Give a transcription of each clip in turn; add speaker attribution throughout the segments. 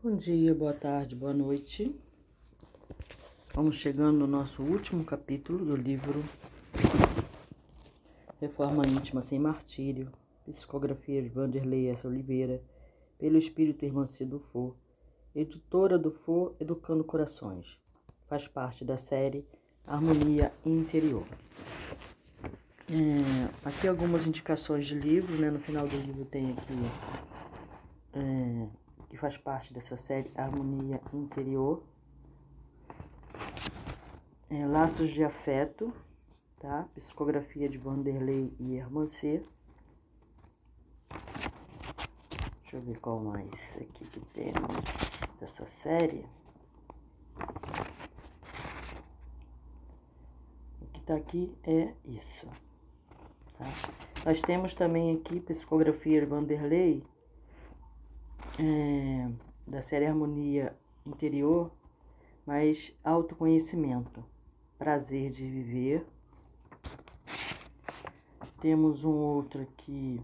Speaker 1: Bom dia, boa tarde, boa noite. Vamos chegando no nosso último capítulo do livro Reforma Íntima Sem Martírio, psicografia de Vanderlei S. Oliveira, pelo Espírito Irmã do For, editora do For Educando Corações. Faz parte da série Harmonia Interior. É, aqui algumas indicações de livro, né? No final do livro tem aqui é, que faz parte dessa série Harmonia Interior. É, Laços de Afeto, tá? Psicografia de Vanderlei e Hermancê. Deixa eu ver qual mais aqui que temos dessa série. O que tá aqui é isso. Tá? Nós temos também aqui Psicografia de Vanderlei é, da série Harmonia Interior, mas autoconhecimento, prazer de viver. Temos um outro aqui,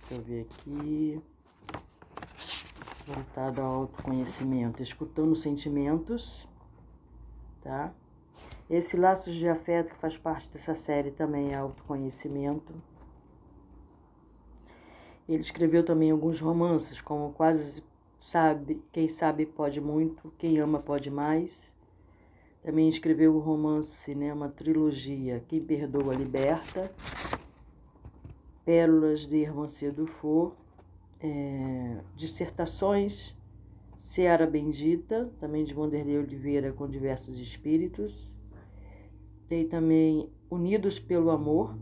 Speaker 1: deixa eu ver aqui, voltado ao autoconhecimento, escutando sentimentos, tá? Esse Laços de Afeto que faz parte dessa série também é autoconhecimento. Ele escreveu também alguns romances, como Quase Sabe, Quem Sabe Pode Muito, Quem Ama Pode Mais. Também escreveu o romance, né, uma trilogia, Quem Perdoa Liberta, Pérolas de Irmã For, é, Dissertações, Seara Bendita, também de Vanderlei Oliveira com diversos espíritos. Tem também Unidos pelo Amor,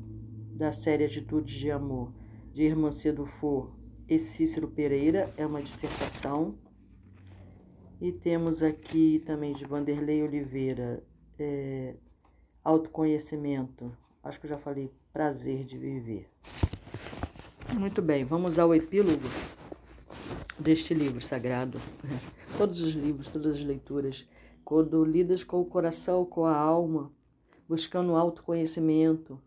Speaker 1: da série Atitudes de Amor, de Cedo For e Cícero Pereira, é uma dissertação. E temos aqui também de Vanderlei Oliveira, é, Autoconhecimento, acho que eu já falei, Prazer de Viver. Muito bem, vamos ao epílogo deste livro sagrado. Todos os livros, todas as leituras, quando lidas com o coração, com a alma, buscando autoconhecimento,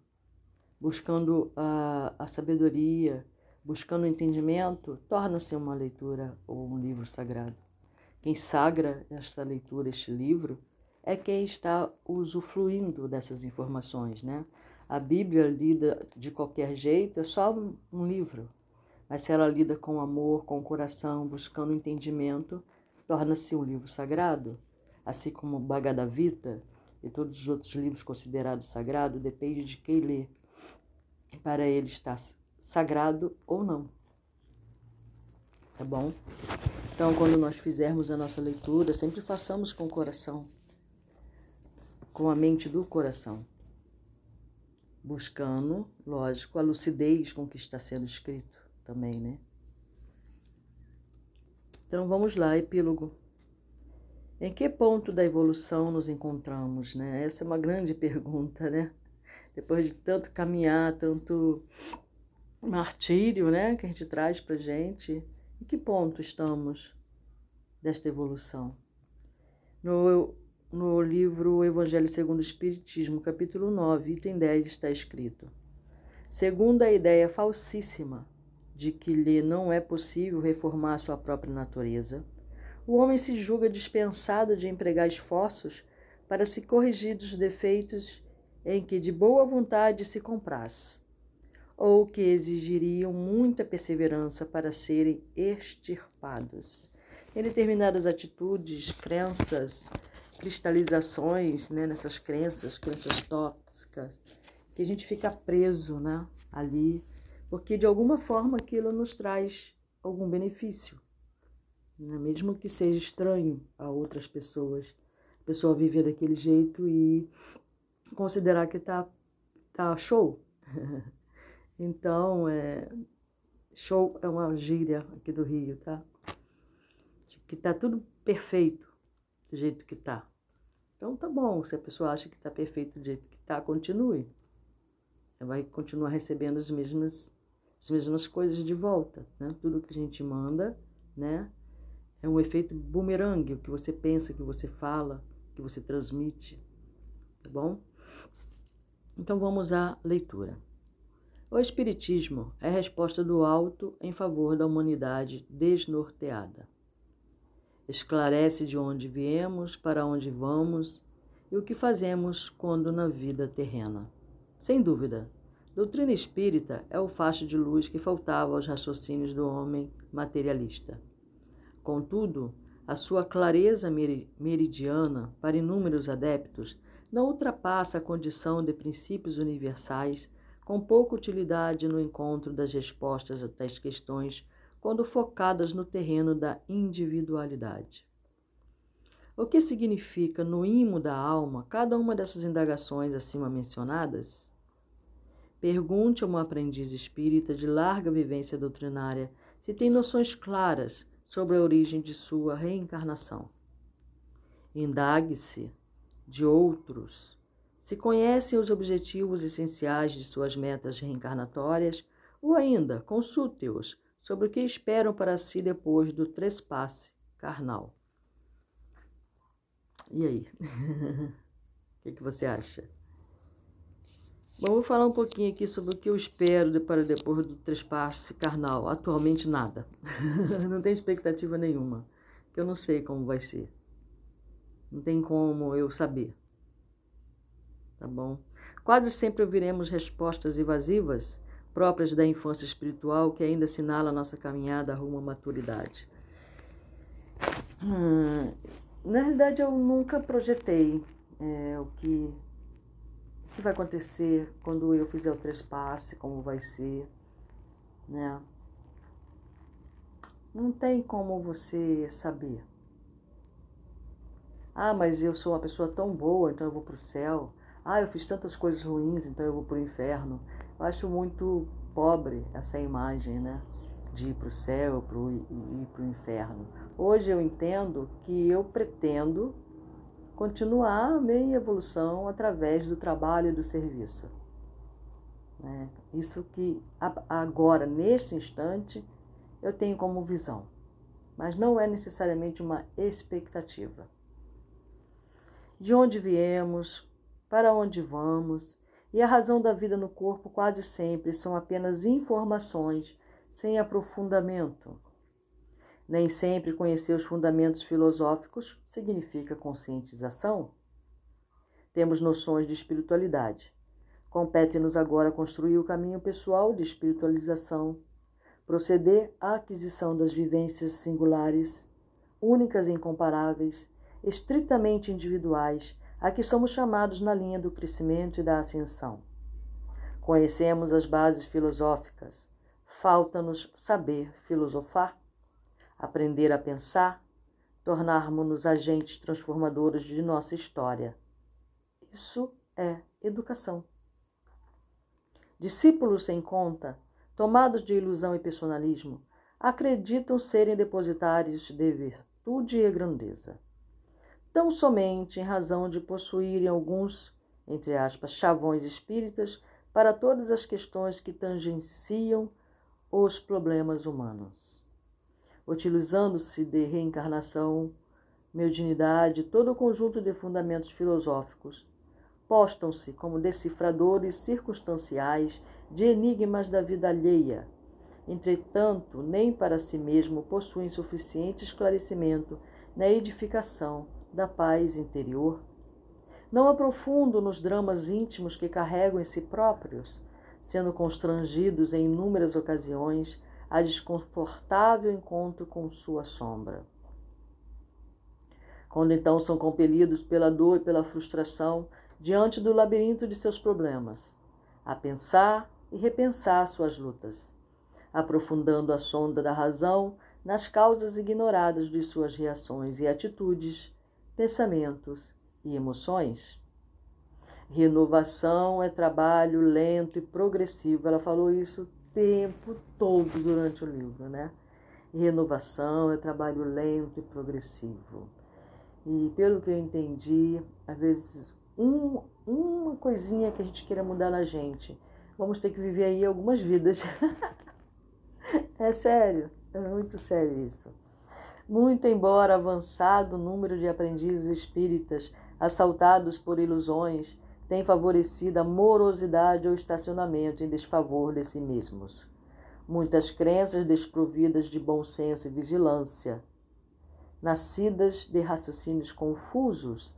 Speaker 1: buscando a, a sabedoria, buscando o entendimento, torna-se uma leitura ou um livro sagrado. Quem sagra esta leitura, este livro, é quem está usufruindo dessas informações, né? A Bíblia lida de qualquer jeito é só um livro, mas se ela lida com amor, com coração, buscando entendimento, torna-se um livro sagrado, assim como Bhagavad Gita e todos os outros livros considerados sagrados, depende de quem lê para ele está sagrado ou não. Tá bom? Então, quando nós fizermos a nossa leitura, sempre façamos com o coração, com a mente do coração, buscando, lógico, a lucidez com que está sendo escrito também, né? Então, vamos lá, epílogo. Em que ponto da evolução nos encontramos, né? Essa é uma grande pergunta, né? Depois de tanto caminhar, tanto martírio, né, que a gente traz para gente, em que ponto estamos desta evolução? No, no livro Evangelho segundo o Espiritismo, capítulo 9, item 10, está escrito: Segundo a ideia falsíssima de que lhe não é possível reformar sua própria natureza, o homem se julga dispensado de empregar esforços para se corrigir dos defeitos em que de boa vontade se compraz, ou que exigiriam muita perseverança para serem extirpados. Em determinadas atitudes, crenças, cristalizações né, nessas crenças, crenças tóxicas, que a gente fica preso né, ali, porque de alguma forma aquilo nos traz algum benefício, né, mesmo que seja estranho a outras pessoas. A pessoa viver daquele jeito e considerar que tá, tá show. então, é, show é uma gíria aqui do Rio, tá? Que tá tudo perfeito do jeito que tá. Então tá bom, se a pessoa acha que tá perfeito do jeito que tá, continue. Vai continuar recebendo as mesmas, as mesmas coisas de volta, né? Tudo que a gente manda, né? É um efeito bumerangue, o que você pensa, o que você fala, o que você transmite, tá bom? Então vamos à leitura. O Espiritismo é a resposta do alto em favor da humanidade desnorteada. esclarece de onde viemos, para onde vamos e o que fazemos quando na vida terrena. Sem dúvida, doutrina espírita é o facho de luz que faltava aos raciocínios do homem materialista. Contudo, a sua clareza meridiana para inúmeros adeptos não ultrapassa a condição de princípios universais com pouca utilidade no encontro das respostas a tais questões quando focadas no terreno da individualidade. O que significa no imo da alma cada uma dessas indagações acima mencionadas? Pergunte a uma aprendiz espírita de larga vivência doutrinária se tem noções claras sobre a origem de sua reencarnação. Indague-se de outros se conhecem os objetivos essenciais de suas metas reencarnatórias, ou ainda consulte-os sobre o que esperam para si depois do trespasse carnal. E aí? o que, que você acha? Bom, vou falar um pouquinho aqui sobre o que eu espero para depois do trespasse carnal. Atualmente nada. não tenho expectativa nenhuma. Que eu não sei como vai ser. Não tem como eu saber tá bom? Quase sempre ouviremos respostas evasivas próprias da infância espiritual que ainda assinala nossa caminhada rumo à maturidade. Hum, na realidade, eu nunca projetei é, o, que, o que vai acontecer quando eu fizer o trespasse, como vai ser, né? Não tem como você saber. Ah, mas eu sou uma pessoa tão boa, então eu vou para o céu. Ah, eu fiz tantas coisas ruins, então eu vou para o inferno. Eu acho muito pobre essa imagem, né? De ir para o céu pro, e para o inferno. Hoje eu entendo que eu pretendo continuar a minha evolução através do trabalho e do serviço. Né? Isso que agora, neste instante, eu tenho como visão, mas não é necessariamente uma expectativa. De onde viemos, para onde vamos, e a razão da vida no corpo quase sempre são apenas informações sem aprofundamento. Nem sempre conhecer os fundamentos filosóficos significa conscientização. Temos noções de espiritualidade. Compete-nos agora construir o caminho pessoal de espiritualização, proceder à aquisição das vivências singulares, únicas e incomparáveis, estritamente individuais, a que somos chamados na linha do crescimento e da ascensão. Conhecemos as bases filosóficas, falta-nos saber filosofar, aprender a pensar, tornarmos-nos agentes transformadores de nossa história. Isso é educação. Discípulos sem conta, tomados de ilusão e personalismo, acreditam serem depositários de virtude e grandeza tão somente em razão de possuírem alguns, entre aspas, chavões espíritas para todas as questões que tangenciam os problemas humanos. Utilizando-se de reencarnação, mediunidade, todo o conjunto de fundamentos filosóficos, postam-se como decifradores circunstanciais de enigmas da vida alheia. Entretanto, nem para si mesmo possuem suficiente esclarecimento na edificação da paz interior. Não aprofundo nos dramas íntimos que carregam em si próprios, sendo constrangidos em inúmeras ocasiões a desconfortável encontro com sua sombra. Quando então são compelidos pela dor e pela frustração diante do labirinto de seus problemas, a pensar e repensar suas lutas, aprofundando a sonda da razão nas causas ignoradas de suas reações e atitudes pensamentos e emoções. Renovação é trabalho lento e progressivo. Ela falou isso o tempo todo durante o livro, né? Renovação é trabalho lento e progressivo. E pelo que eu entendi, às vezes um, uma coisinha que a gente queira mudar na gente, vamos ter que viver aí algumas vidas. é sério, é muito sério isso. Muito embora avançado número de aprendizes espíritas assaltados por ilusões tem favorecido a morosidade ou estacionamento em desfavor de si mesmos. Muitas crenças desprovidas de bom senso e vigilância. nascidas de raciocínios confusos,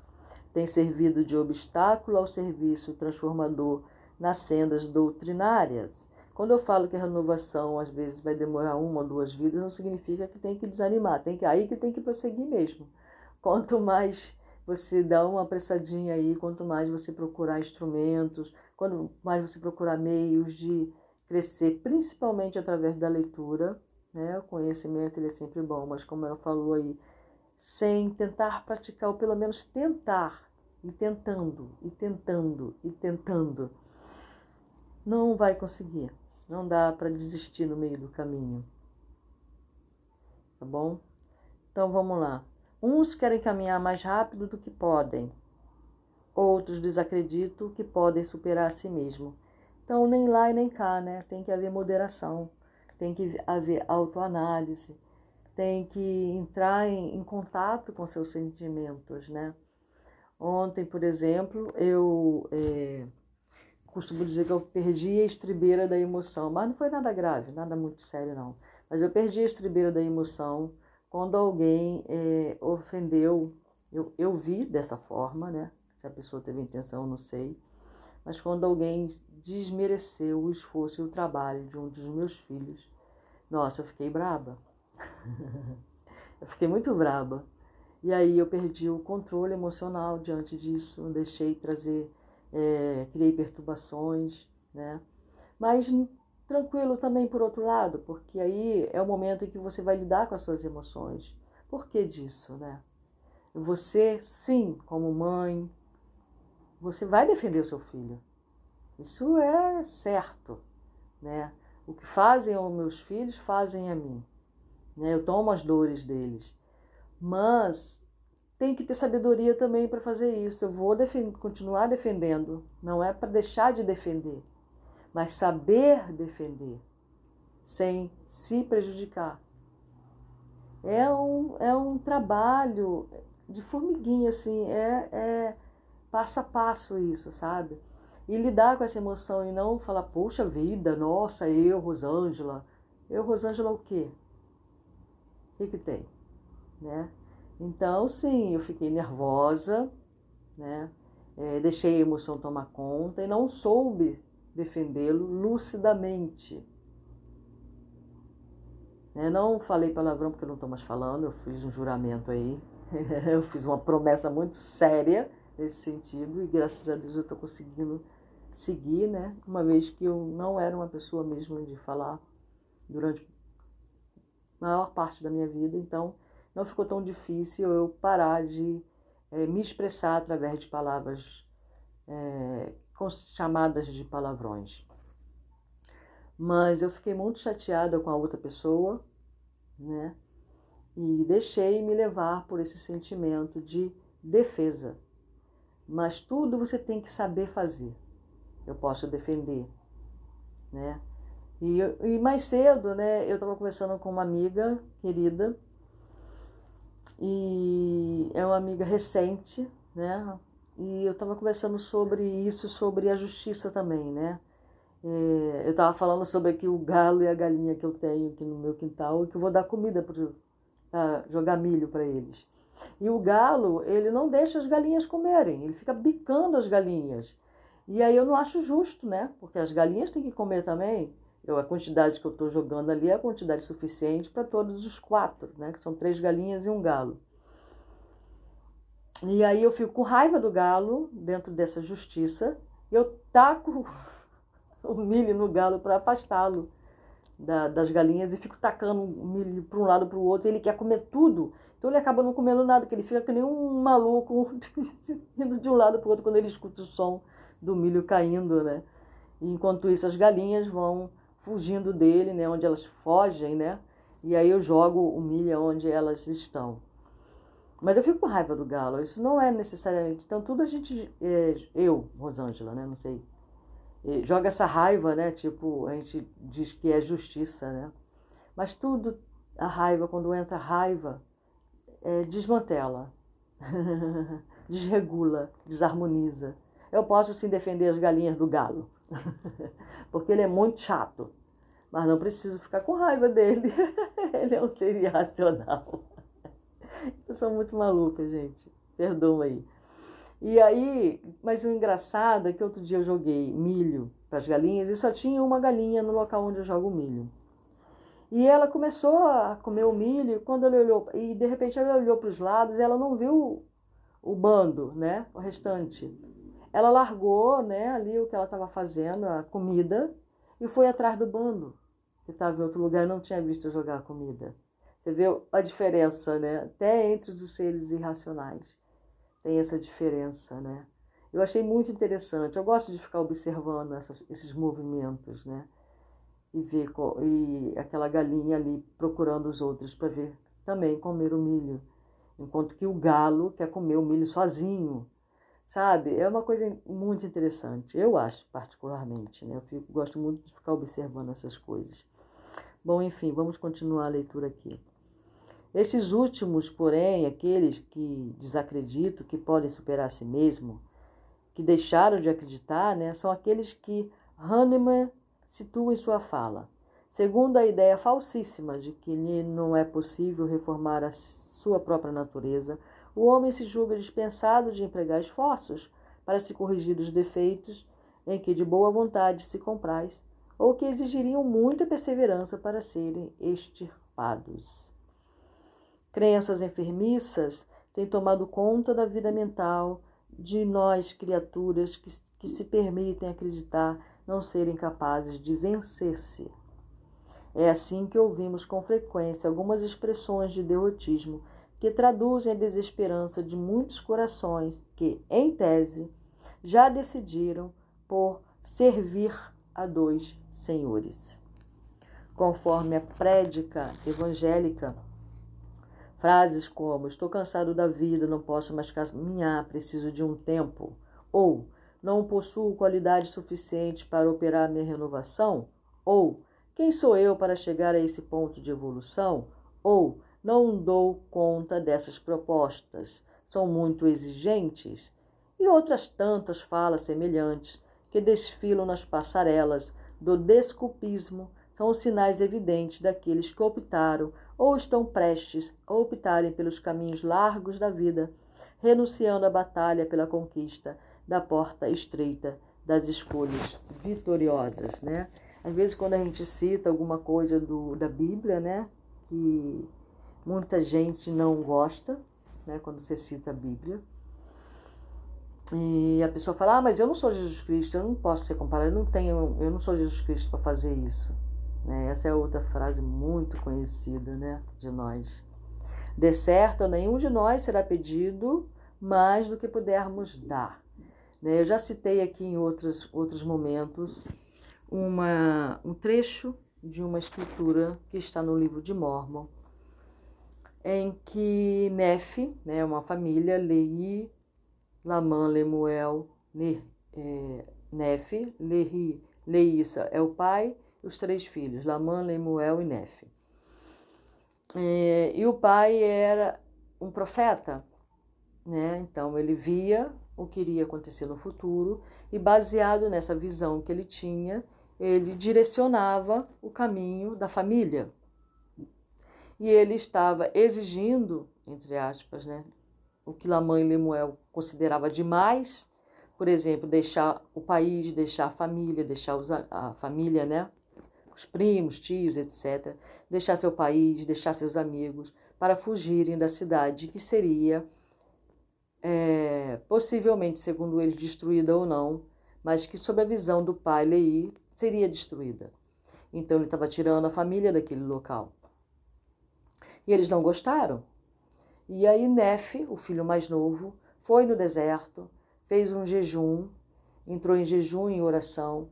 Speaker 1: têm servido de obstáculo ao serviço transformador nas sendas doutrinárias. Quando eu falo que a renovação às vezes vai demorar uma ou duas vidas, não significa que tem que desanimar, tem que aí que tem que prosseguir mesmo. Quanto mais você dá uma apressadinha aí, quanto mais você procurar instrumentos, quanto mais você procurar meios de crescer, principalmente através da leitura, né? O conhecimento ele é sempre bom, mas como ela falou aí, sem tentar praticar, ou pelo menos tentar, e tentando, e tentando, e tentando, não vai conseguir. Não dá para desistir no meio do caminho. Tá bom? Então vamos lá. Uns querem caminhar mais rápido do que podem. Outros desacreditam que podem superar a si mesmo. Então, nem lá e nem cá, né? Tem que haver moderação, tem que haver autoanálise, tem que entrar em, em contato com seus sentimentos, né? Ontem, por exemplo, eu é, costumo dizer que eu perdi a estribeira da emoção, mas não foi nada grave, nada muito sério, não. Mas eu perdi a estribeira da emoção quando alguém é, ofendeu. Eu, eu vi dessa forma, né? Se a pessoa teve intenção, não sei. Mas quando alguém desmereceu o esforço e o trabalho de um dos meus filhos, nossa, eu fiquei braba. eu fiquei muito braba. E aí eu perdi o controle emocional diante disso, deixei trazer é, criei perturbações, né? Mas tranquilo também por outro lado, porque aí é o momento em que você vai lidar com as suas emoções. Por que disso, né? Você, sim, como mãe, você vai defender o seu filho. Isso é certo, né? O que fazem aos meus filhos, fazem a mim. Né? Eu tomo as dores deles. Mas tem que ter sabedoria também para fazer isso. Eu vou defend continuar defendendo, não é para deixar de defender, mas saber defender sem se prejudicar. É um, é um trabalho de formiguinha, assim, é, é passo a passo isso, sabe? E lidar com essa emoção e não falar, poxa vida, nossa, eu, Rosângela. Eu, Rosângela, o quê? O que, que tem? Né? Então, sim, eu fiquei nervosa, né? É, deixei a emoção tomar conta e não soube defendê-lo lucidamente. É, não falei palavrão porque eu não estou mais falando, eu fiz um juramento aí, eu fiz uma promessa muito séria nesse sentido e graças a Deus eu estou conseguindo seguir, né? Uma vez que eu não era uma pessoa mesmo de falar durante a maior parte da minha vida, então não ficou tão difícil eu parar de é, me expressar através de palavras é, chamadas de palavrões. Mas eu fiquei muito chateada com a outra pessoa, né? E deixei me levar por esse sentimento de defesa. Mas tudo você tem que saber fazer. Eu posso defender, né? E, e mais cedo, né, eu estava conversando com uma amiga querida e é uma amiga recente, né? E eu estava conversando sobre isso, sobre a justiça também, né? É, eu estava falando sobre aqui o galo e a galinha que eu tenho aqui no meu quintal que eu vou dar comida para jogar milho para eles. E o galo, ele não deixa as galinhas comerem, ele fica bicando as galinhas. E aí eu não acho justo, né? Porque as galinhas têm que comer também. Eu, a quantidade que eu estou jogando ali é a quantidade suficiente para todos os quatro, né? Que são três galinhas e um galo. E aí eu fico com raiva do galo dentro dessa justiça. E eu taco o milho no galo para afastá-lo da, das galinhas e fico tacando o milho para um lado para o outro. Ele quer comer tudo. Então ele acaba não comendo nada, que ele fica que nem um maluco indo de um lado para o outro quando ele escuta o som do milho caindo, né? E enquanto isso as galinhas vão fugindo dele, né, onde elas fogem, né? E aí eu jogo o milho onde elas estão. Mas eu fico com raiva do galo, isso não é necessariamente. Então, tudo a gente. É, eu, Rosângela, né? Não sei. Joga essa raiva, né? Tipo, a gente diz que é justiça, né? Mas tudo, a raiva, quando entra raiva, é, desmantela, desregula, desarmoniza. Eu posso sim defender as galinhas do galo, porque ele é muito chato. Mas não preciso ficar com raiva dele. ele é um ser irracional. Eu sou muito maluca, gente. Perdoa aí. E aí, mas o engraçado é que outro dia eu joguei milho para as galinhas e só tinha uma galinha no local onde eu jogo milho. E ela começou a comer o milho, quando ela olhou, e de repente ela olhou para os lados e ela não viu o bando, né? O restante. Ela largou, né, ali o que ela estava fazendo, a comida, e foi atrás do bando, que estava em outro lugar não tinha visto jogar comida. Você vê a diferença, né? Até entre os seres irracionais tem essa diferença, né? Eu achei muito interessante. Eu gosto de ficar observando essas, esses movimentos, né? E ver e aquela galinha ali procurando os outros para ver também comer o milho, enquanto que o galo quer comer o milho sozinho, sabe? É uma coisa muito interessante. Eu acho particularmente, né? Eu fico, gosto muito de ficar observando essas coisas. Bom, enfim, vamos continuar a leitura aqui. Estes últimos, porém, aqueles que desacreditam, que podem superar a si mesmo, que deixaram de acreditar, né, são aqueles que Hahnemann situa em sua fala. Segundo a ideia falsíssima de que não é possível reformar a sua própria natureza, o homem se julga dispensado de empregar esforços para se corrigir os defeitos em que de boa vontade se compraz, ou que exigiriam muita perseverança para serem extirpados. Crenças enfermiças têm tomado conta da vida mental de nós, criaturas que, que se permitem acreditar não serem capazes de vencer-se. É assim que ouvimos com frequência algumas expressões de derrotismo que traduzem a desesperança de muitos corações que, em tese, já decidiram por servir a dois senhores. Conforme a prédica evangélica, Frases como estou cansado da vida, não posso mais caminhar, preciso de um tempo, ou não possuo qualidade suficiente para operar minha renovação, ou quem sou eu para chegar a esse ponto de evolução, ou não dou conta dessas propostas, são muito exigentes, e outras tantas falas semelhantes que desfilam nas passarelas do desculpismo são os sinais evidentes daqueles que optaram ou estão prestes a optarem pelos caminhos largos da vida, renunciando à batalha pela conquista da porta estreita das escolhas vitoriosas, né? Às vezes quando a gente cita alguma coisa do, da Bíblia, né, que muita gente não gosta, né, quando você cita a Bíblia, e a pessoa fala: "Ah, mas eu não sou Jesus Cristo, eu não posso ser comparado, eu não tenho, eu não sou Jesus Cristo para fazer isso". Né? Essa é outra frase muito conhecida né, de nós. De certo, nenhum de nós será pedido mais do que pudermos dar. Né? Eu já citei aqui em outros, outros momentos uma, um trecho de uma escritura que está no livro de Mormon, em que Nefe, né, uma família, Lei, Laman, Lemuel, ne, é, Nefe, Lehi, Leissa é o pai os três filhos, Lamã, Lemuel e Nefe. É, e o pai era um profeta, né? então ele via o que iria acontecer no futuro e, baseado nessa visão que ele tinha, ele direcionava o caminho da família. E ele estava exigindo, entre aspas, né, o que Lamã e Lemuel considerava demais, por exemplo, deixar o país, deixar a família, deixar a família, né, os primos, tios, etc., deixar seu país, deixar seus amigos, para fugirem da cidade que seria é, possivelmente, segundo eles, destruída ou não, mas que, sob a visão do pai Lei, seria destruída. Então ele estava tirando a família daquele local. E eles não gostaram. E aí Nefe, o filho mais novo, foi no deserto, fez um jejum, entrou em jejum e oração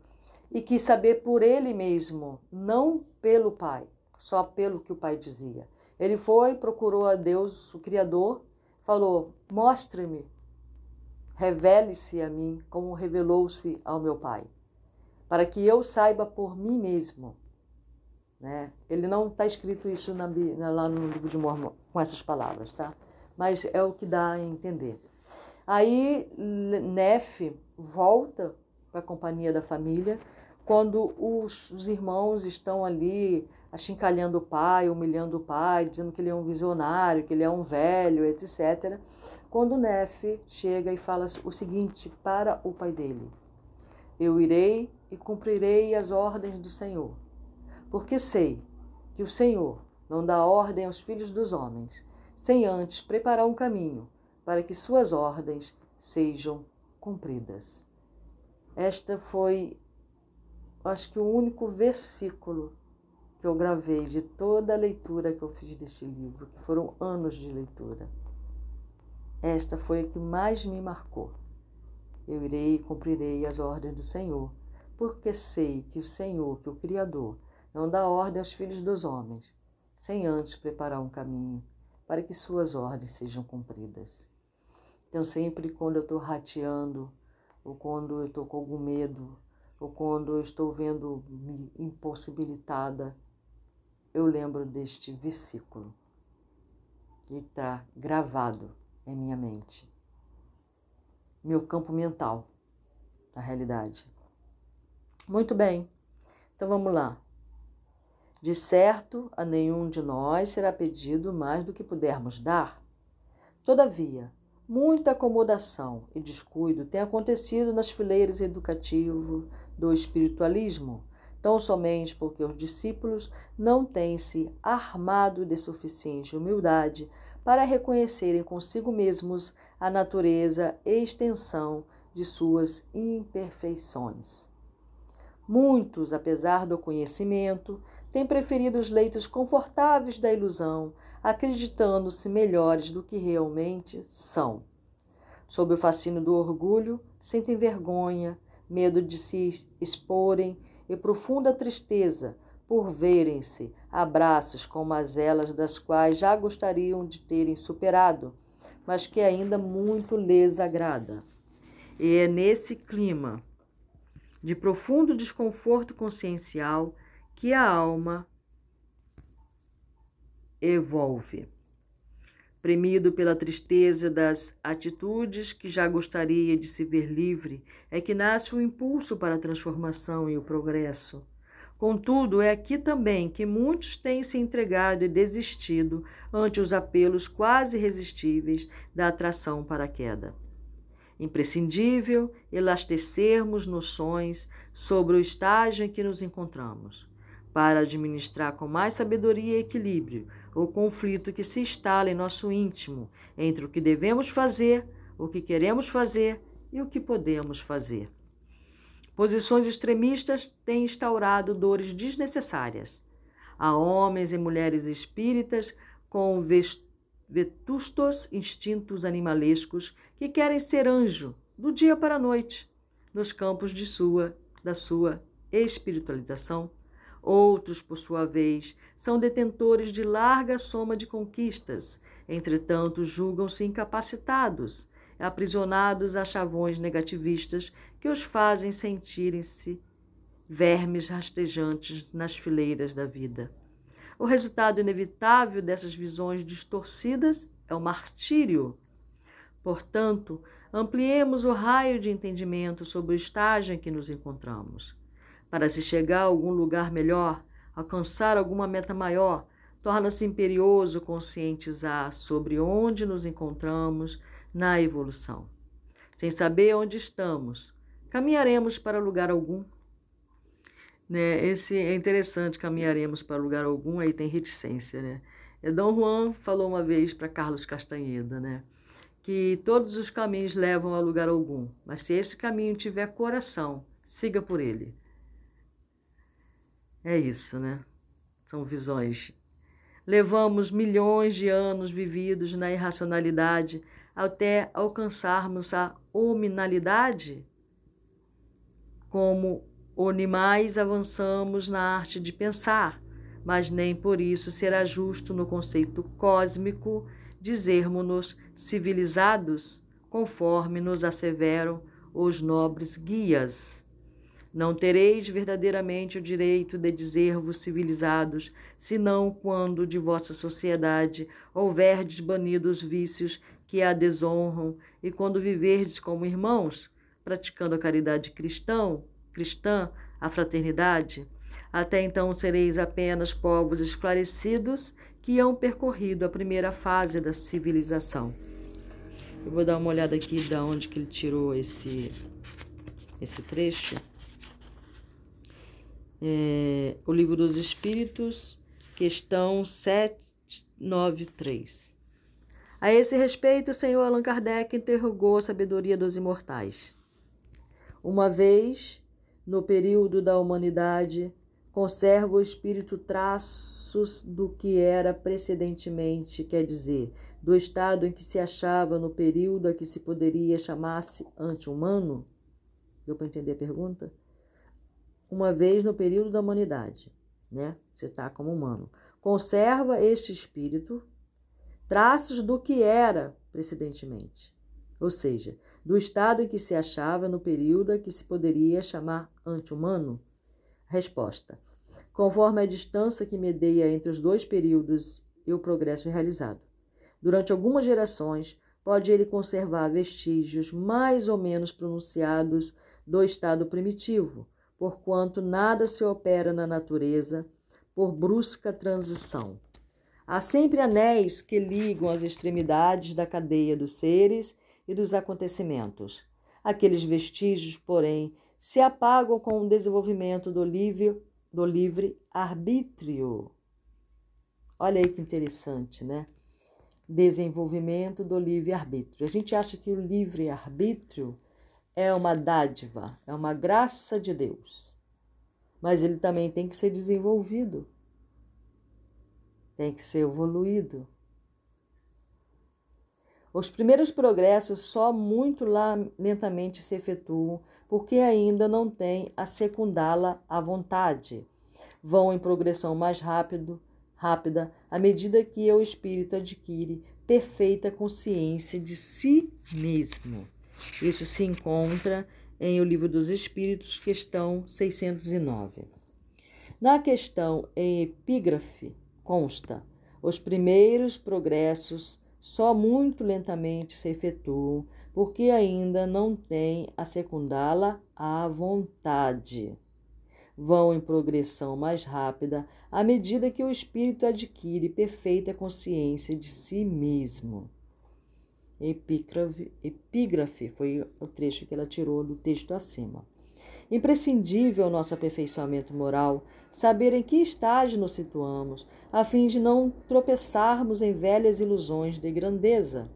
Speaker 1: e quis saber por ele mesmo, não pelo pai, só pelo que o pai dizia. Ele foi, procurou a Deus, o Criador, falou: Mostre-me, revele-se a mim como revelou-se ao meu pai, para que eu saiba por mim mesmo. Né? Ele não está escrito isso na, lá no livro de Mormon com essas palavras, tá? Mas é o que dá a entender. Aí Nefe volta para a companhia da família quando os, os irmãos estão ali achincalhando o pai, humilhando o pai, dizendo que ele é um visionário, que ele é um velho, etc. Quando Nefe chega e fala o seguinte para o pai dele: Eu irei e cumprirei as ordens do Senhor, porque sei que o Senhor não dá ordem aos filhos dos homens, sem antes preparar um caminho para que suas ordens sejam cumpridas. Esta foi, acho que, o único versículo que eu gravei de toda a leitura que eu fiz deste livro, que foram anos de leitura. Esta foi a que mais me marcou. Eu irei e cumprirei as ordens do Senhor, porque sei que o Senhor, que o Criador, não dá ordem aos filhos dos homens, sem antes preparar um caminho para que suas ordens sejam cumpridas. Então, sempre quando eu estou rateando, ou quando eu estou com algum medo, ou quando eu estou vendo-me impossibilitada, eu lembro deste versículo que está gravado em minha mente. Meu campo mental, na realidade. Muito bem, então vamos lá. De certo, a nenhum de nós será pedido mais do que pudermos dar. Todavia, Muita acomodação e descuido tem acontecido nas fileiras educativo do espiritualismo, tão somente porque os discípulos não têm se armado de suficiente humildade para reconhecerem consigo mesmos a natureza e extensão de suas imperfeições. Muitos, apesar do conhecimento, têm preferido os leitos confortáveis da ilusão acreditando-se melhores do que realmente são. Sob o fascínio do orgulho, sentem vergonha, medo de se exporem e profunda tristeza por verem-se abraços com mazelas das quais já gostariam de terem superado, mas que ainda muito lhes agrada. E é nesse clima de profundo desconforto consciencial que a alma evolve. Premido pela tristeza das atitudes que já gostaria de se ver livre, é que nasce o impulso para a transformação e o progresso. Contudo, é aqui também que muitos têm se entregado e desistido ante os apelos quase irresistíveis da atração para a queda. Imprescindível elastecermos noções sobre o estágio em que nos encontramos, para administrar com mais sabedoria e equilíbrio o conflito que se instala em nosso íntimo entre o que devemos fazer, o que queremos fazer e o que podemos fazer. Posições extremistas têm instaurado dores desnecessárias. Há homens e mulheres espíritas com vetustos instintos animalescos que querem ser anjo do dia para a noite nos campos de sua da sua espiritualização Outros, por sua vez, são detentores de larga soma de conquistas, entretanto, julgam-se incapacitados, aprisionados a chavões negativistas que os fazem sentirem-se vermes rastejantes nas fileiras da vida. O resultado inevitável dessas visões distorcidas é o martírio. Portanto, ampliemos o raio de entendimento sobre o estágio em que nos encontramos. Para se chegar a algum lugar melhor, alcançar alguma meta maior, torna-se imperioso conscientizar sobre onde nos encontramos na evolução. Sem saber onde estamos, caminharemos para lugar algum. Né? Esse é interessante, caminharemos para lugar algum, aí tem reticência, né? É, Dom Juan falou uma vez para Carlos Castanheda, né? Que todos os caminhos levam a lugar algum, mas se esse caminho tiver coração, siga por ele. É isso, né? São visões. Levamos milhões de anos vividos na irracionalidade até alcançarmos a hominalidade. Como animais, avançamos na arte de pensar, mas nem por isso será justo no conceito cósmico dizermos-nos civilizados, conforme nos asseveram os nobres guias não tereis verdadeiramente o direito de dizer-vos civilizados, senão quando de vossa sociedade houverdes banido os vícios que a desonram, e quando viverdes como irmãos, praticando a caridade cristão, cristã, a fraternidade. Até então sereis apenas povos esclarecidos que hão percorrido a primeira fase da civilização. Eu vou dar uma olhada aqui de onde que ele tirou esse, esse trecho. É, o Livro dos Espíritos, questão 793. A esse respeito, o senhor Allan Kardec interrogou a sabedoria dos imortais. Uma vez, no período da humanidade, conserva o espírito traços do que era precedentemente, quer dizer, do estado em que se achava no período a que se poderia chamar-se anti-humano? Deu para entender a pergunta? Uma vez no período da humanidade, né? Você está como humano. Conserva este espírito traços do que era precedentemente, ou seja, do estado em que se achava no período a que se poderia chamar anti-humano? Resposta: Conforme a distância que medeia entre os dois períodos e o progresso realizado. Durante algumas gerações, pode ele conservar vestígios mais ou menos pronunciados do estado primitivo, porquanto nada se opera na natureza por brusca transição. Há sempre anéis que ligam as extremidades da cadeia dos seres e dos acontecimentos. Aqueles vestígios, porém, se apagam com o desenvolvimento do livre, do livre arbítrio. Olha aí que interessante, né? Desenvolvimento do livre arbítrio. A gente acha que o livre arbítrio é uma dádiva, é uma graça de Deus. Mas ele também tem que ser desenvolvido tem que ser evoluído. Os primeiros progressos só muito lentamente se efetuam porque ainda não tem a secundá-la à vontade. Vão em progressão mais rápido, rápida à medida que o espírito adquire perfeita consciência de si mesmo. Isso se encontra em O Livro dos Espíritos, questão 609. Na questão em epígrafe, consta: os primeiros progressos só muito lentamente se efetuam, porque ainda não têm a secundá-la à vontade. Vão em progressão mais rápida à medida que o espírito adquire perfeita consciência de si mesmo. Epígrafe, epígrafe foi o trecho que ela tirou do texto acima. Imprescindível ao nosso aperfeiçoamento moral saber em que estágio nos situamos, a fim de não tropeçarmos em velhas ilusões de grandeza.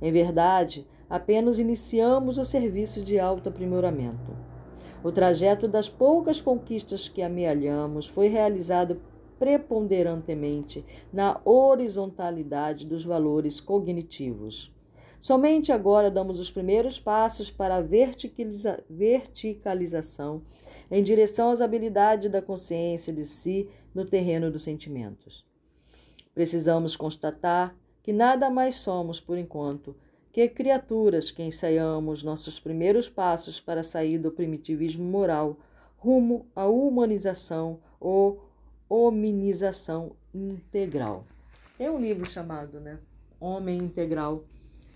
Speaker 1: Em verdade, apenas iniciamos o serviço de alto aprimoramento. O trajeto das poucas conquistas que amealhamos foi realizado preponderantemente na horizontalidade dos valores cognitivos. Somente agora damos os primeiros passos para a verticaliza verticalização em direção às habilidades da consciência de si no terreno dos sentimentos. Precisamos constatar que nada mais somos, por enquanto, que criaturas que ensaiamos nossos primeiros passos para sair do primitivismo moral rumo à humanização ou hominização integral. É um livro chamado, né? Homem Integral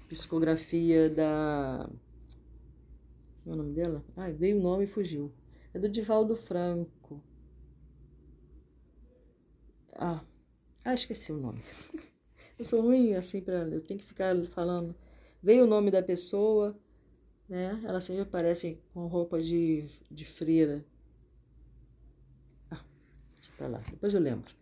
Speaker 1: psicografia da. Qual é o nome dela? Ai, veio o nome e fugiu. É do Divaldo Franco. Ah, ah, esqueci o nome. Eu sou ruim assim para. Eu tenho que ficar falando. Veio o nome da pessoa, né? Ela sempre aparece com roupa de, de freira. Pra lá. Depois eu lembro.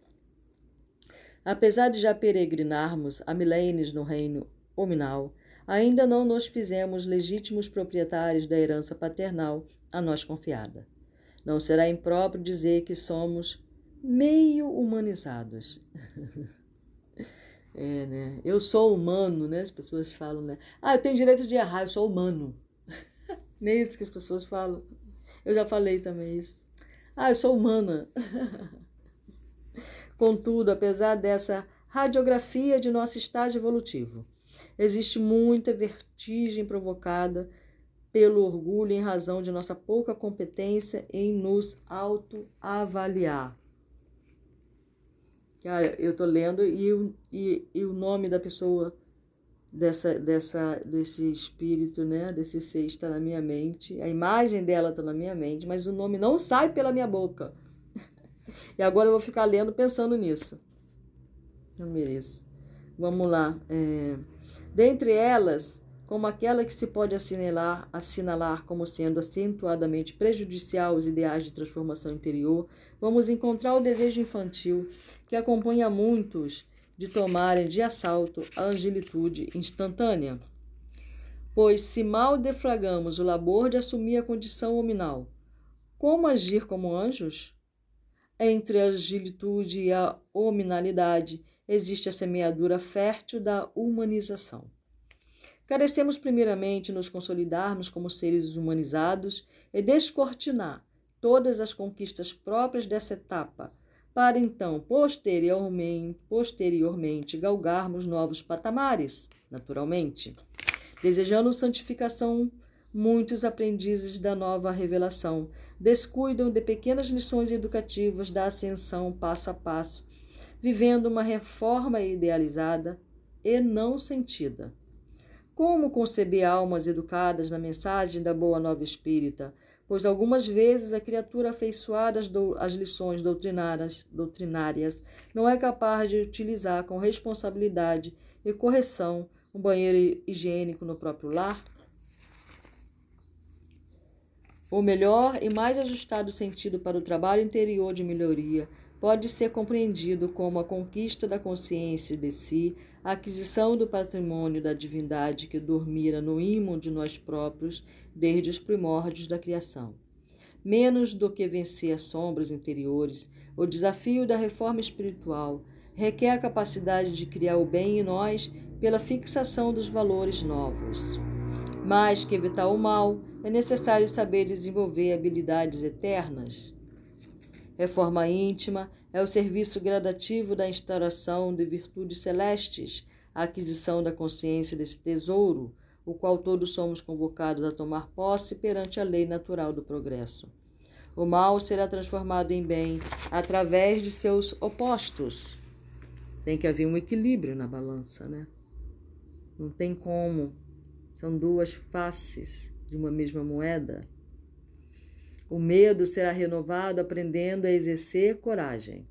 Speaker 1: Apesar de já peregrinarmos há milênios no reino hominal, ainda não nos fizemos legítimos proprietários da herança paternal a nós confiada. Não será impróprio dizer que somos meio humanizados. é, né? Eu sou humano, né? As pessoas falam, né? Ah, eu tenho direito de errar, eu sou humano. Nem isso que as pessoas falam. Eu já falei também isso. Ah, eu sou humana. Contudo, apesar dessa radiografia de nosso estágio evolutivo, Existe muita vertigem provocada pelo orgulho em razão de nossa pouca competência em nos autoavaliar. Cara, eu tô lendo e, e, e o nome da pessoa dessa, dessa, desse espírito, né, desse ser está na minha mente, a imagem dela está na minha mente, mas o nome não sai pela minha boca. E agora eu vou ficar lendo pensando nisso. Eu mereço. Vamos lá. É... Dentre elas, como aquela que se pode assinalar, assinalar como sendo acentuadamente prejudicial aos ideais de transformação interior, vamos encontrar o desejo infantil que acompanha muitos de tomarem de assalto a agilitude instantânea. Pois se mal deflagramos o labor de assumir a condição hominal, como agir como anjos? Entre a agilitude e a hominalidade existe a semeadura fértil da humanização. Carecemos primeiramente nos consolidarmos como seres humanizados e descortinar todas as conquistas próprias dessa etapa, para então, posteriormente, posteriormente galgarmos novos patamares, naturalmente. Desejando santificação, muitos aprendizes da nova revelação descuidam de pequenas lições educativas da ascensão passo a passo, vivendo uma reforma idealizada e não sentida. Como conceber almas educadas na mensagem da Boa Nova Espírita, pois algumas vezes a criatura afeiçoada às lições doutrinárias, doutrinárias não é capaz de utilizar com responsabilidade e correção um banheiro higiênico no próprio lar? O melhor e mais ajustado sentido para o trabalho interior de melhoria pode ser compreendido como a conquista da consciência de si, a aquisição do patrimônio da divindade que dormira no ímã de nós próprios desde os primórdios da criação. Menos do que vencer as sombras interiores, o desafio da reforma espiritual requer a capacidade de criar o bem em nós pela fixação dos valores novos. Mais que evitar o mal, é necessário saber desenvolver habilidades eternas. Reforma íntima é o serviço gradativo da instauração de virtudes celestes, a aquisição da consciência desse tesouro, o qual todos somos convocados a tomar posse perante a lei natural do progresso. O mal será transformado em bem através de seus opostos. Tem que haver um equilíbrio na balança, né? Não tem como. São duas faces de uma mesma moeda. O medo será renovado aprendendo a exercer coragem.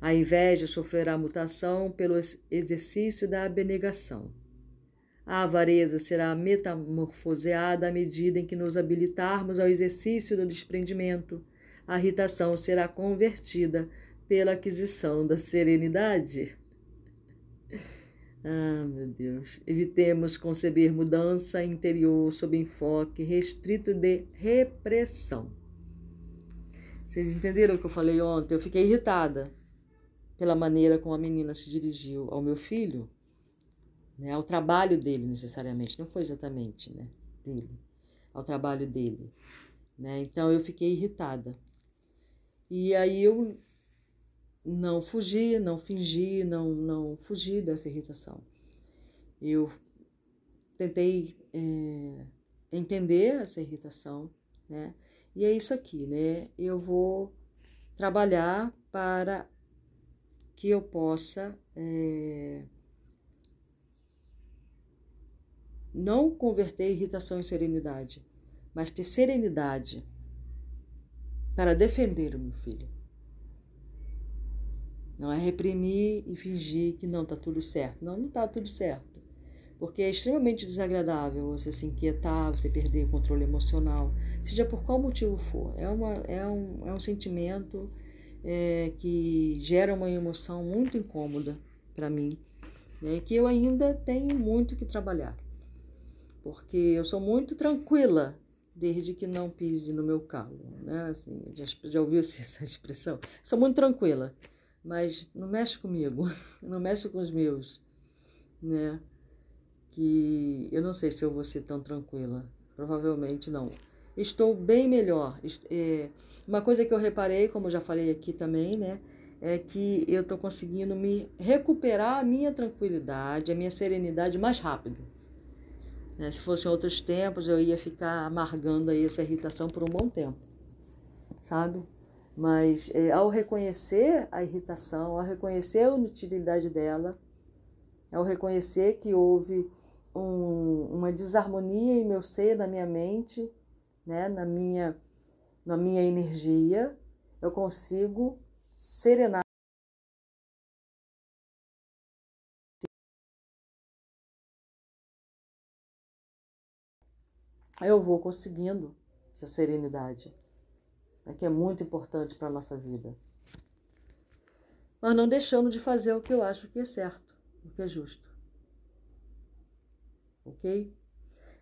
Speaker 1: A inveja sofrerá mutação pelo exercício da abnegação. A avareza será metamorfoseada à medida em que nos habilitarmos ao exercício do desprendimento. A irritação será convertida pela aquisição da serenidade. Ah, meu Deus. Evitemos conceber mudança interior sob enfoque restrito de repressão. Vocês entenderam o que eu falei ontem? Eu fiquei irritada pela maneira como a menina se dirigiu ao meu filho, né, ao trabalho dele necessariamente, não foi exatamente, né, dele, ao trabalho dele, né? Então eu fiquei irritada. E aí eu não fugi, não fingi, não, não fugi dessa irritação. Eu tentei é, entender essa irritação, né? E é isso aqui, né? Eu vou trabalhar para que eu possa é, não converter irritação em serenidade, mas ter serenidade para defender o meu filho. Não é reprimir e fingir que não está tudo certo. Não, não está tudo certo. Porque é extremamente desagradável você se inquietar, você perder o controle emocional, seja por qual motivo for. É, uma, é, um, é um sentimento é, que gera uma emoção muito incômoda para mim, né, que eu ainda tenho muito que trabalhar. Porque eu sou muito tranquila desde que não pise no meu calo. Né? Assim, já, já ouviu essa expressão? Sou muito tranquila mas não mexe comigo, não mexe com os meus, né? Que eu não sei se eu vou ser tão tranquila, provavelmente não. Estou bem melhor. É, uma coisa que eu reparei, como eu já falei aqui também, né? É que eu estou conseguindo me recuperar a minha tranquilidade, a minha serenidade mais rápido. Né? Se fossem outros tempos, eu ia ficar amargando aí essa irritação por um bom tempo, sabe? Mas é, ao reconhecer a irritação, ao reconhecer a inutilidade dela, ao reconhecer que houve um, uma desarmonia em meu ser, na minha mente, né, na, minha, na minha energia, eu consigo serenar. Eu vou conseguindo essa serenidade, né, que é muito importante para a nossa vida. Mas não deixando de fazer o que eu acho que é certo, o que é justo. Ok?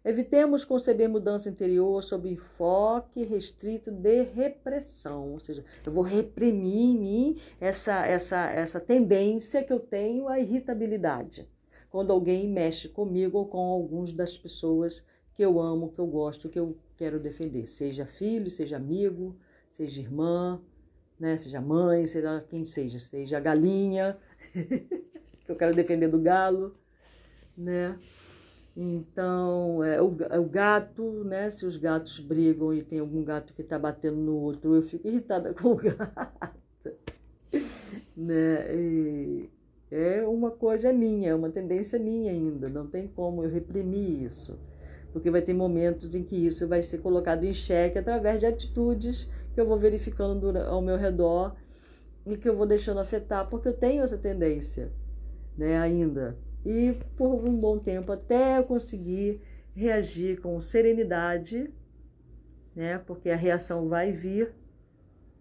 Speaker 1: Evitemos conceber mudança interior sob enfoque restrito de repressão, ou seja, eu vou reprimir em mim essa, essa, essa tendência que eu tenho à irritabilidade. Quando alguém mexe comigo ou com alguns das pessoas que eu amo, que eu gosto, que eu quero defender, seja filho, seja amigo, seja irmã, né, seja mãe, seja quem seja, seja galinha, que eu quero defender do galo, né? Então, é, o, é o gato, né? Se os gatos brigam e tem algum gato que está batendo no outro, eu fico irritada com o gato. né? E é uma coisa minha, é uma tendência minha ainda, não tem como eu reprimir isso. Porque vai ter momentos em que isso vai ser colocado em xeque através de atitudes que eu vou verificando ao meu redor e que eu vou deixando afetar, porque eu tenho essa tendência, né, ainda e por um bom tempo até eu conseguir reagir com serenidade, né? Porque a reação vai vir,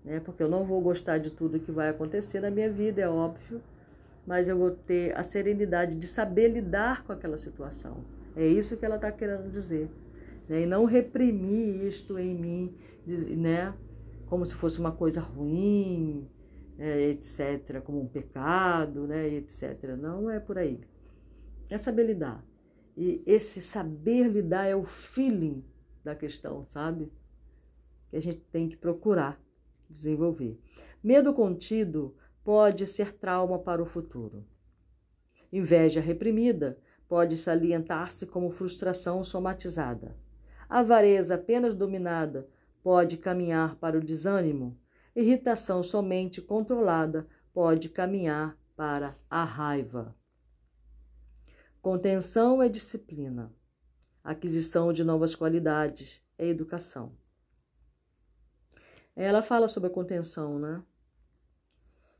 Speaker 1: né? Porque eu não vou gostar de tudo que vai acontecer na minha vida, é óbvio, mas eu vou ter a serenidade de saber lidar com aquela situação. É isso que ela está querendo dizer, né? E não reprimir isto em mim, né? Como se fosse uma coisa ruim, é, etc., como um pecado, né, etc. Não é por aí é saber lidar. E esse saber lidar é o feeling da questão, sabe? Que a gente tem que procurar desenvolver. Medo contido pode ser trauma para o futuro. Inveja reprimida pode salientar-se como frustração somatizada. Avareza apenas dominada pode caminhar para o desânimo. Irritação somente controlada pode caminhar para a raiva. Contenção é disciplina. Aquisição de novas qualidades é educação. Ela fala sobre a contenção, né?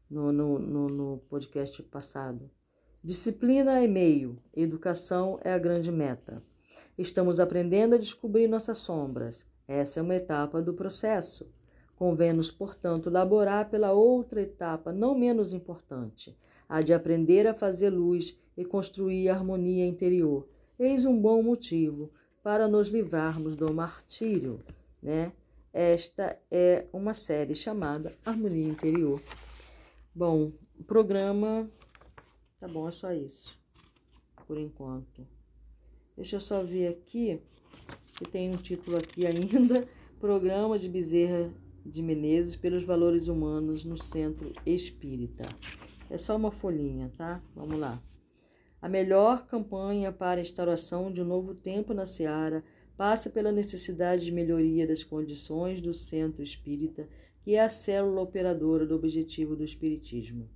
Speaker 1: No, no, no, no podcast passado. Disciplina é meio, educação é a grande meta. Estamos aprendendo a descobrir nossas sombras. Essa é uma etapa do processo. Convém-nos, portanto, laborar pela outra etapa, não menos importante, a de aprender a fazer luz e construir harmonia interior. Eis um bom motivo para nos livrarmos do martírio, né? Esta é uma série chamada Harmonia Interior. Bom, o programa tá bom, é só isso por enquanto. Deixa eu só ver aqui que tem um título aqui ainda, Programa de Bezerra de Menezes pelos valores humanos no Centro Espírita. É só uma folhinha, tá? Vamos lá. A melhor campanha para a instauração de um novo tempo na Seara passa pela necessidade de melhoria das condições do centro espírita, que é a célula operadora do objetivo do espiritismo.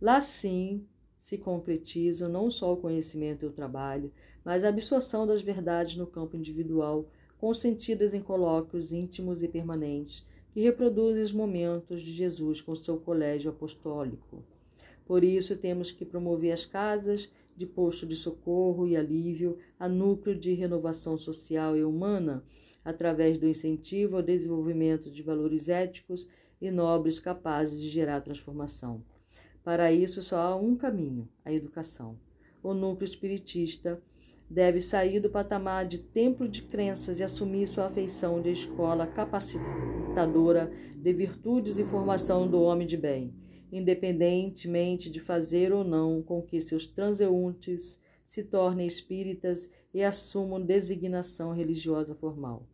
Speaker 1: Lá sim se concretizam não só o conhecimento e o trabalho, mas a absorção das verdades no campo individual, consentidas em colóquios íntimos e permanentes, que reproduzem os momentos de Jesus com seu colégio apostólico. Por isso, temos que promover as casas de posto de socorro e alívio a núcleo de renovação social e humana, através do incentivo ao desenvolvimento de valores éticos e nobres capazes de gerar transformação. Para isso, só há um caminho: a educação. O núcleo espiritista deve sair do patamar de templo de crenças e assumir sua afeição de escola capacitadora de virtudes e formação do homem de bem independentemente de fazer ou não com que seus transeuntes se tornem espíritas e assumam designação religiosa formal.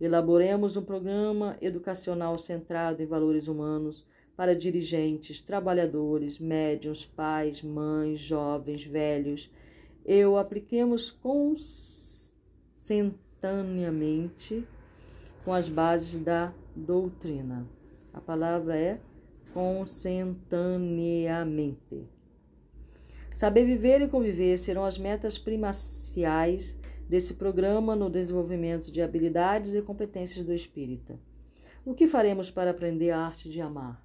Speaker 1: Elaboremos um programa educacional centrado em valores humanos para dirigentes, trabalhadores, médiums, pais, mães, jovens, velhos. E o apliquemos consentaneamente com as bases da doutrina. A palavra é consentaneamente. Saber viver e conviver serão as metas primaciais desse programa no desenvolvimento de habilidades e competências do espírita. O que faremos para aprender a arte de amar?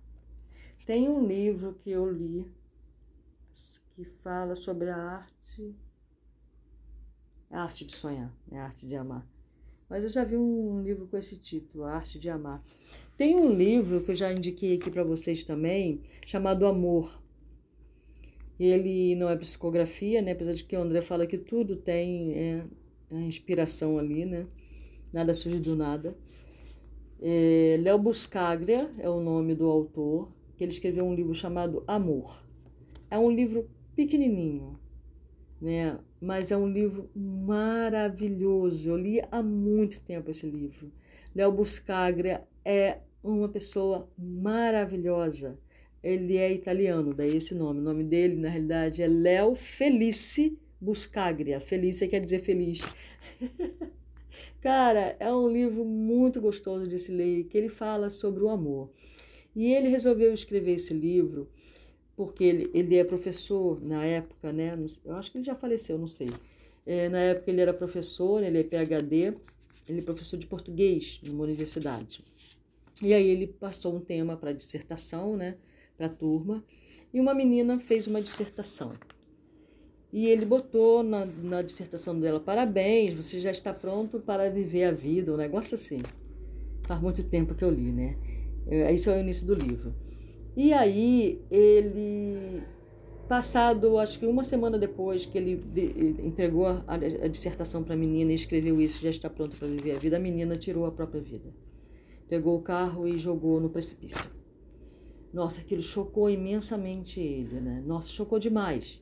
Speaker 1: Tem um livro que eu li que fala sobre a arte a arte de sonhar, é a arte de amar. Mas eu já vi um livro com esse título, A Arte de Amar. Tem um livro que eu já indiquei aqui para vocês também, chamado Amor. Ele não é psicografia, né? Apesar de que o André fala que tudo tem é, a inspiração ali, né? Nada surge do nada. É, Léo Buscaglia é o nome do autor, que ele escreveu um livro chamado Amor. É um livro pequenininho, né? Mas é um livro maravilhoso. Eu li há muito tempo esse livro. Léo Buscaglia é uma pessoa maravilhosa. Ele é italiano, daí esse nome. O nome dele, na realidade, é Léo Felice Buscaglia. Felice quer dizer feliz. Cara, é um livro muito gostoso de se ler, que ele fala sobre o amor. E ele resolveu escrever esse livro porque ele, ele é professor na época, né? Eu acho que ele já faleceu, não sei. É, na época ele era professor, ele é PhD, ele é professor de português numa universidade. E aí ele passou um tema para dissertação, né? Para a turma. E uma menina fez uma dissertação. E ele botou na, na dissertação dela: parabéns, você já está pronto para viver a vida, um negócio assim. Faz muito tempo que eu li, né? Isso é o início do livro. E aí ele, passado acho que uma semana depois que ele entregou a, a dissertação para a menina e escreveu isso, já está pronto para viver a vida, a menina tirou a própria vida. Pegou o carro e jogou no precipício. Nossa, aquilo chocou imensamente ele, né? Nossa, chocou demais.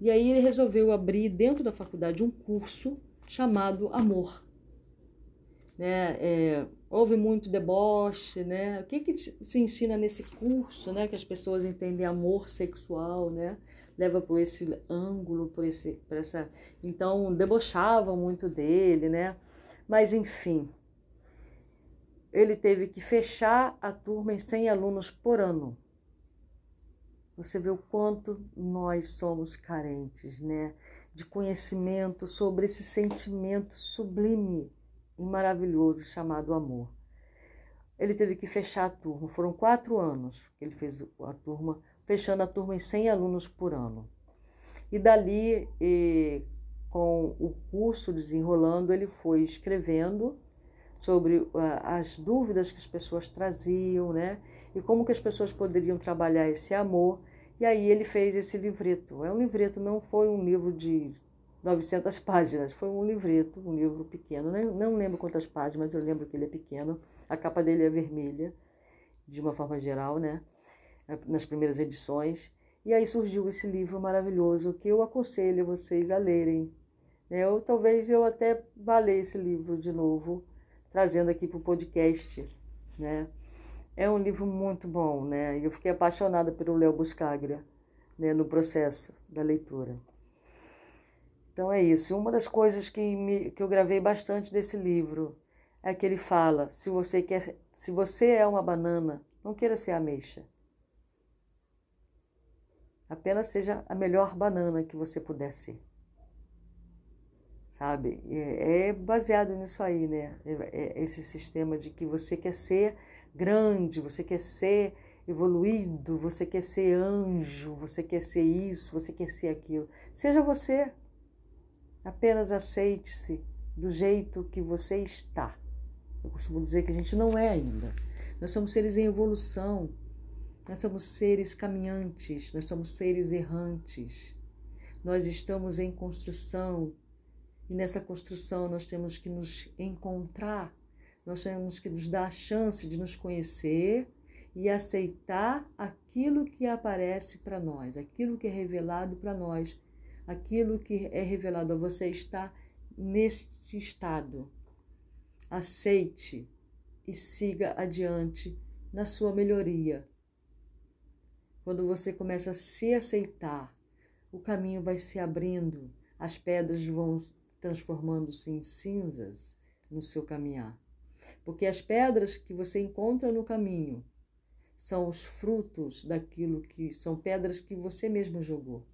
Speaker 1: E aí ele resolveu abrir dentro da faculdade um curso chamado Amor. Né? É, houve muito deboche, né? O que, que se ensina nesse curso, né? Que as pessoas entendem amor sexual, né? Leva por esse ângulo, por, esse, por essa... Então, debochavam muito dele, né? Mas, enfim, ele teve que fechar a turma em 100 alunos por ano. Você vê o quanto nós somos carentes, né? De conhecimento sobre esse sentimento sublime e maravilhoso chamado amor. Ele teve que fechar a turma, foram quatro anos que ele fez a turma, fechando a turma em 100 alunos por ano. E dali, e, com o curso desenrolando, ele foi escrevendo sobre uh, as dúvidas que as pessoas traziam, né? E como que as pessoas poderiam trabalhar esse amor. E aí ele fez esse livreto. É um livreto, não foi um livro de 900 páginas. Foi um livreto, um livro pequeno. Não, lembro quantas páginas, mas eu lembro que ele é pequeno. A capa dele é vermelha, de uma forma geral, né? Nas primeiras edições. E aí surgiu esse livro maravilhoso que eu aconselho vocês a lerem. Né? Ou talvez eu até ler esse livro de novo, trazendo aqui para o podcast. Né? É um livro muito bom, né? Eu fiquei apaixonada pelo Léo Buscaglia né? no processo da leitura. Então é isso. Uma das coisas que, me, que eu gravei bastante desse livro é que ele fala: se você quer, se você é uma banana, não queira ser ameixa. Apenas seja a melhor banana que você puder ser. Sabe? É, é baseado nisso aí, né? É, é esse sistema de que você quer ser grande, você quer ser evoluído, você quer ser anjo, você quer ser isso, você quer ser aquilo. Seja você. Apenas aceite-se do jeito que você está. Eu costumo dizer que a gente não é ainda. Nós somos seres em evolução. Nós somos seres caminhantes, nós somos seres errantes. Nós estamos em construção e nessa construção nós temos que nos encontrar, nós temos que nos dar a chance de nos conhecer e aceitar aquilo que aparece para nós, aquilo que é revelado para nós aquilo que é revelado a você está neste estado. Aceite e siga adiante na sua melhoria. Quando você começa a se aceitar, o caminho vai se abrindo, as pedras vão transformando-se em cinzas no seu caminhar. Porque as pedras que você encontra no caminho são os frutos daquilo que são pedras que você mesmo jogou.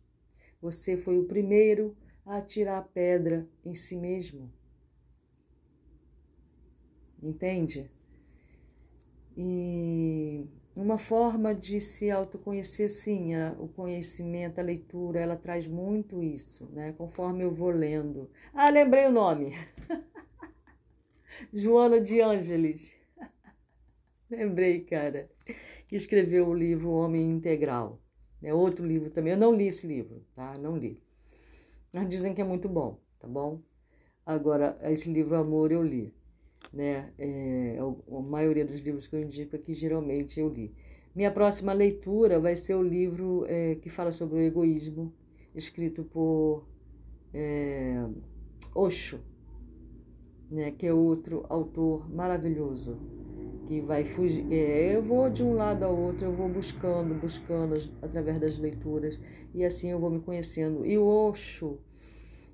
Speaker 1: Você foi o primeiro a atirar a pedra em si mesmo. Entende? E uma forma de se autoconhecer, sim, a, o conhecimento, a leitura, ela traz muito isso, né? Conforme eu vou lendo. Ah, lembrei o nome. Joana de Ângeles. lembrei, cara. Que escreveu o livro Homem Integral. É outro livro também. Eu não li esse livro, tá? Não li. Mas dizem que é muito bom, tá bom? Agora, esse livro Amor eu li né? É, a maioria dos livros que eu indico aqui, geralmente eu li. Minha próxima leitura vai ser o livro é, que fala sobre o egoísmo, escrito por é, Osho, né? que é outro autor maravilhoso, que vai fugir. É, eu vou de um lado ao outro, eu vou buscando, buscando através das leituras, e assim eu vou me conhecendo. E o Osho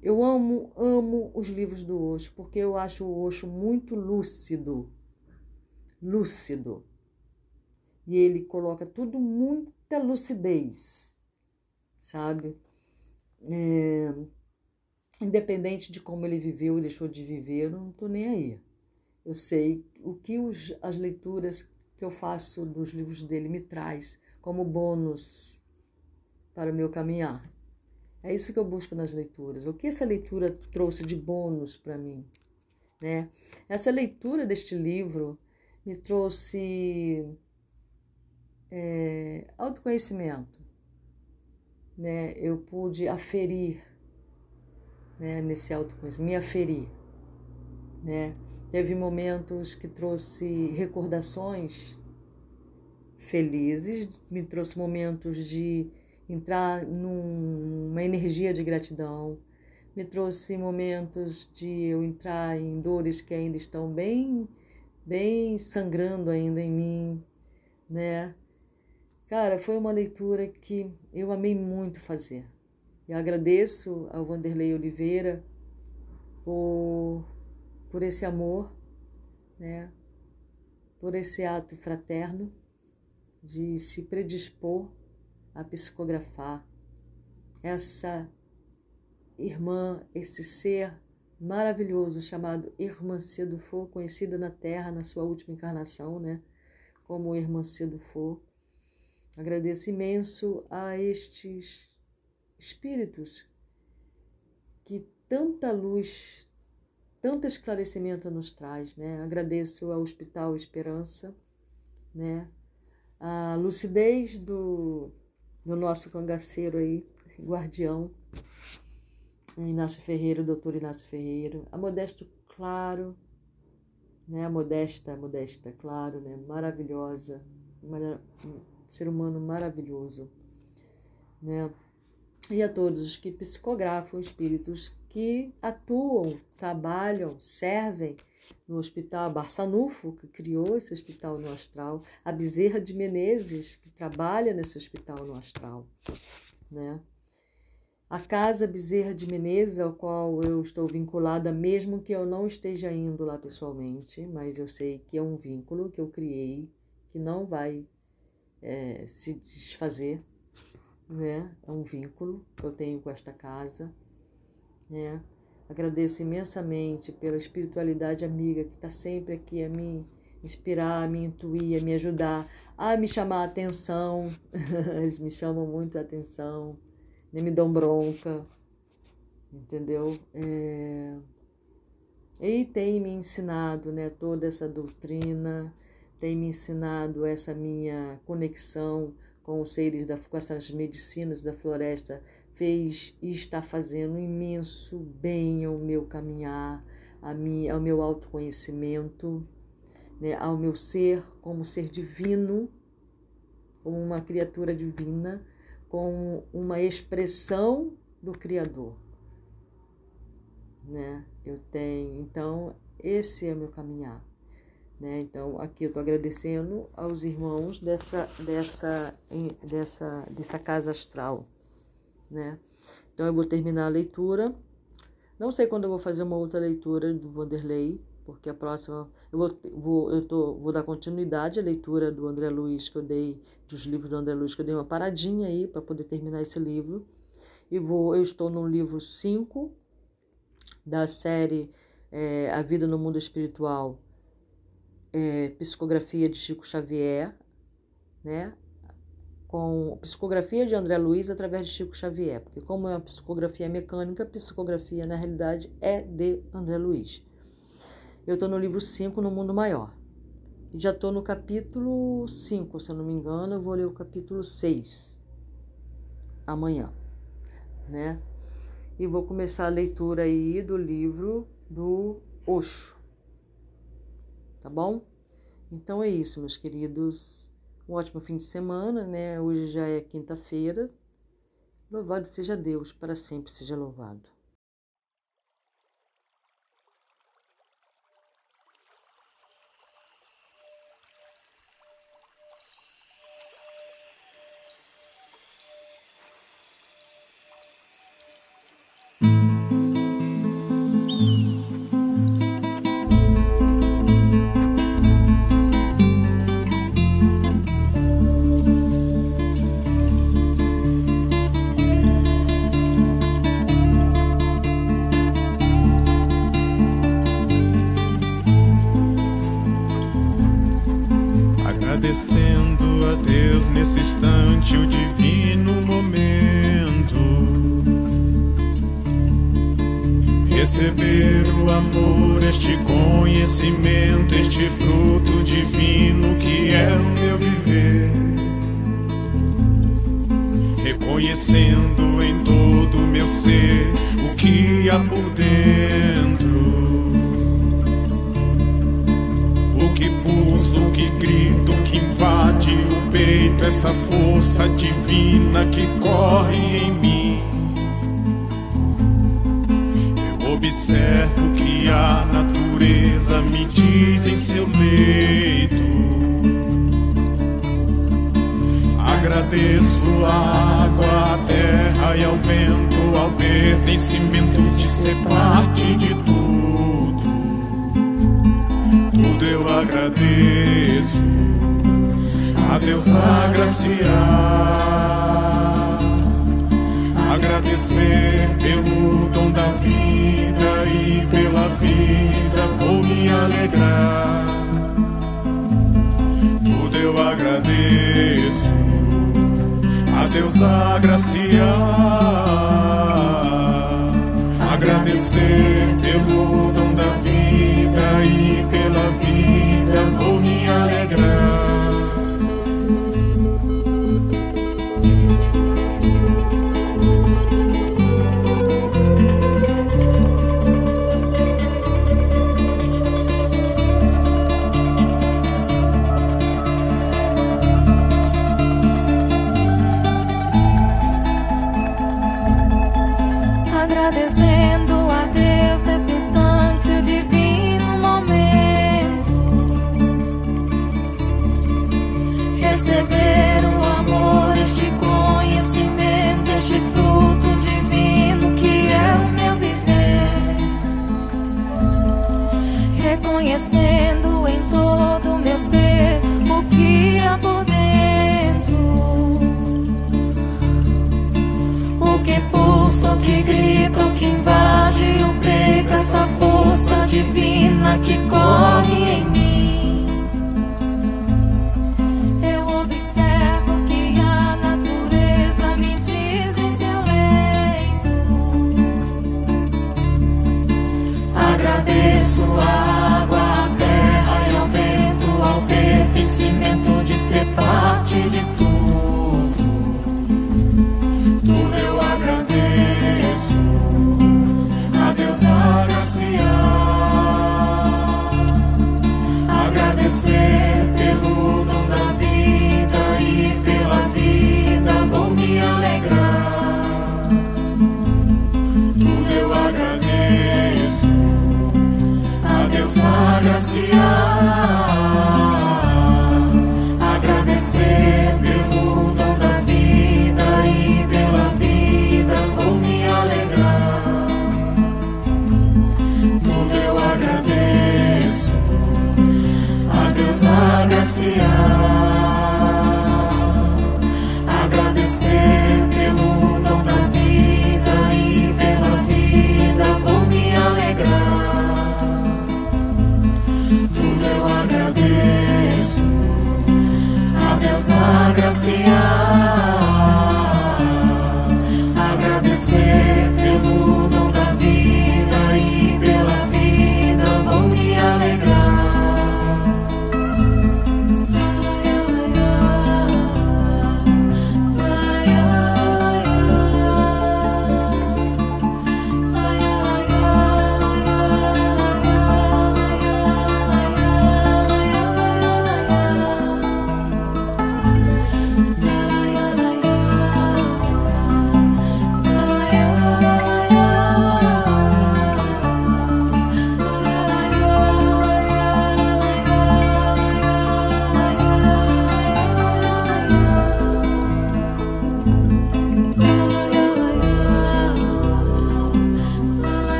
Speaker 1: eu amo, amo os livros do Osho, porque eu acho o Osho muito lúcido. Lúcido. E ele coloca tudo muita lucidez, sabe? É, independente de como ele viveu e deixou de viver, eu não estou nem aí. Eu sei o que os, as leituras que eu faço dos livros dele me traz como bônus para o meu caminhar. É isso que eu busco nas leituras. O que essa leitura trouxe de bônus para mim? Né? Essa leitura deste livro me trouxe é, autoconhecimento. Né? Eu pude aferir né, nesse autoconhecimento, me aferir. Né? Teve momentos que trouxe recordações felizes, me trouxe momentos de entrar numa energia de gratidão. Me trouxe momentos de eu entrar em dores que ainda estão bem, bem sangrando ainda em mim, né? Cara, foi uma leitura que eu amei muito fazer. E agradeço ao Vanderlei Oliveira por, por esse amor, né? Por esse ato fraterno de se predispor a psicografar. Essa irmã, esse ser maravilhoso chamado Irmã Cedo conhecida na Terra na sua última encarnação, né? Como Irmã Cedo Agradeço imenso a estes espíritos que tanta luz, tanto esclarecimento nos traz, né? Agradeço ao Hospital Esperança, né? A lucidez do no nosso cangaceiro aí, guardião, Inácio Ferreira, doutor Inácio Ferreira, a Modesto Claro, né, a Modesta, Modesta Claro, né, maravilhosa, um ser humano maravilhoso, né, e a todos os que psicografam espíritos que atuam, trabalham, servem no Hospital Barçanufo, que criou esse hospital no astral, a Bezerra de Menezes, que trabalha nesse hospital no astral, né? A Casa Bezerra de Menezes, ao qual eu estou vinculada, mesmo que eu não esteja indo lá pessoalmente, mas eu sei que é um vínculo que eu criei, que não vai é, se desfazer, né? É um vínculo que eu tenho com esta casa, né? Agradeço imensamente pela espiritualidade amiga que está sempre aqui a me inspirar, a me intuir, a me ajudar, a me chamar a atenção. Eles me chamam muito a atenção, nem me dão bronca, entendeu? É... E tem me ensinado né, toda essa doutrina, tem me ensinado essa minha conexão com os seres, da, com essas medicinas da floresta fez e está fazendo imenso bem ao meu caminhar, a mim, ao meu autoconhecimento, né, ao meu ser como ser divino, como uma criatura divina, com uma expressão do Criador. Né? Eu tenho, então, esse é o meu caminhar. Né? Então, aqui eu estou agradecendo aos irmãos dessa, dessa, dessa, dessa casa astral né? Então eu vou terminar a leitura. Não sei quando eu vou fazer uma outra leitura do Vanderlei, porque a próxima eu vou, vou eu tô, vou dar continuidade à leitura do André Luiz que eu dei dos livros do André Luiz que eu dei uma paradinha aí para poder terminar esse livro. E vou eu estou no livro 5 da série é, A Vida no Mundo Espiritual é, psicografia de Chico Xavier, né? Com psicografia de André Luiz através de Chico Xavier, porque como é uma psicografia mecânica, psicografia na realidade é de André Luiz. Eu estou no livro 5, No Mundo Maior. E já estou no capítulo 5, se eu não me engano, eu vou ler o capítulo 6 amanhã, né? E vou começar a leitura aí do livro do Oxo, tá bom? Então é isso, meus queridos. Um ótimo fim de semana, né? Hoje já é quinta-feira. Louvado seja Deus, para sempre seja louvado.
Speaker 2: Receber o amor, este conhecimento, este fruto divino que é o meu viver. Reconhecendo em todo o meu ser o que há por dentro. O que pulsa, o que grita, o que invade o peito, essa força divina que corre em mim Observo que a natureza me diz em seu leito. Agradeço a água, a terra e ao vento, ao pertencimento de ser parte de tudo. Tudo eu agradeço, a Deus agraciar agradecer pelo dom da vida e pela vida vou me alegrar. Tudo eu agradeço, a Deus agraciar. Agradecer pelo dom da vida e pela vida vou
Speaker 3: ser parte de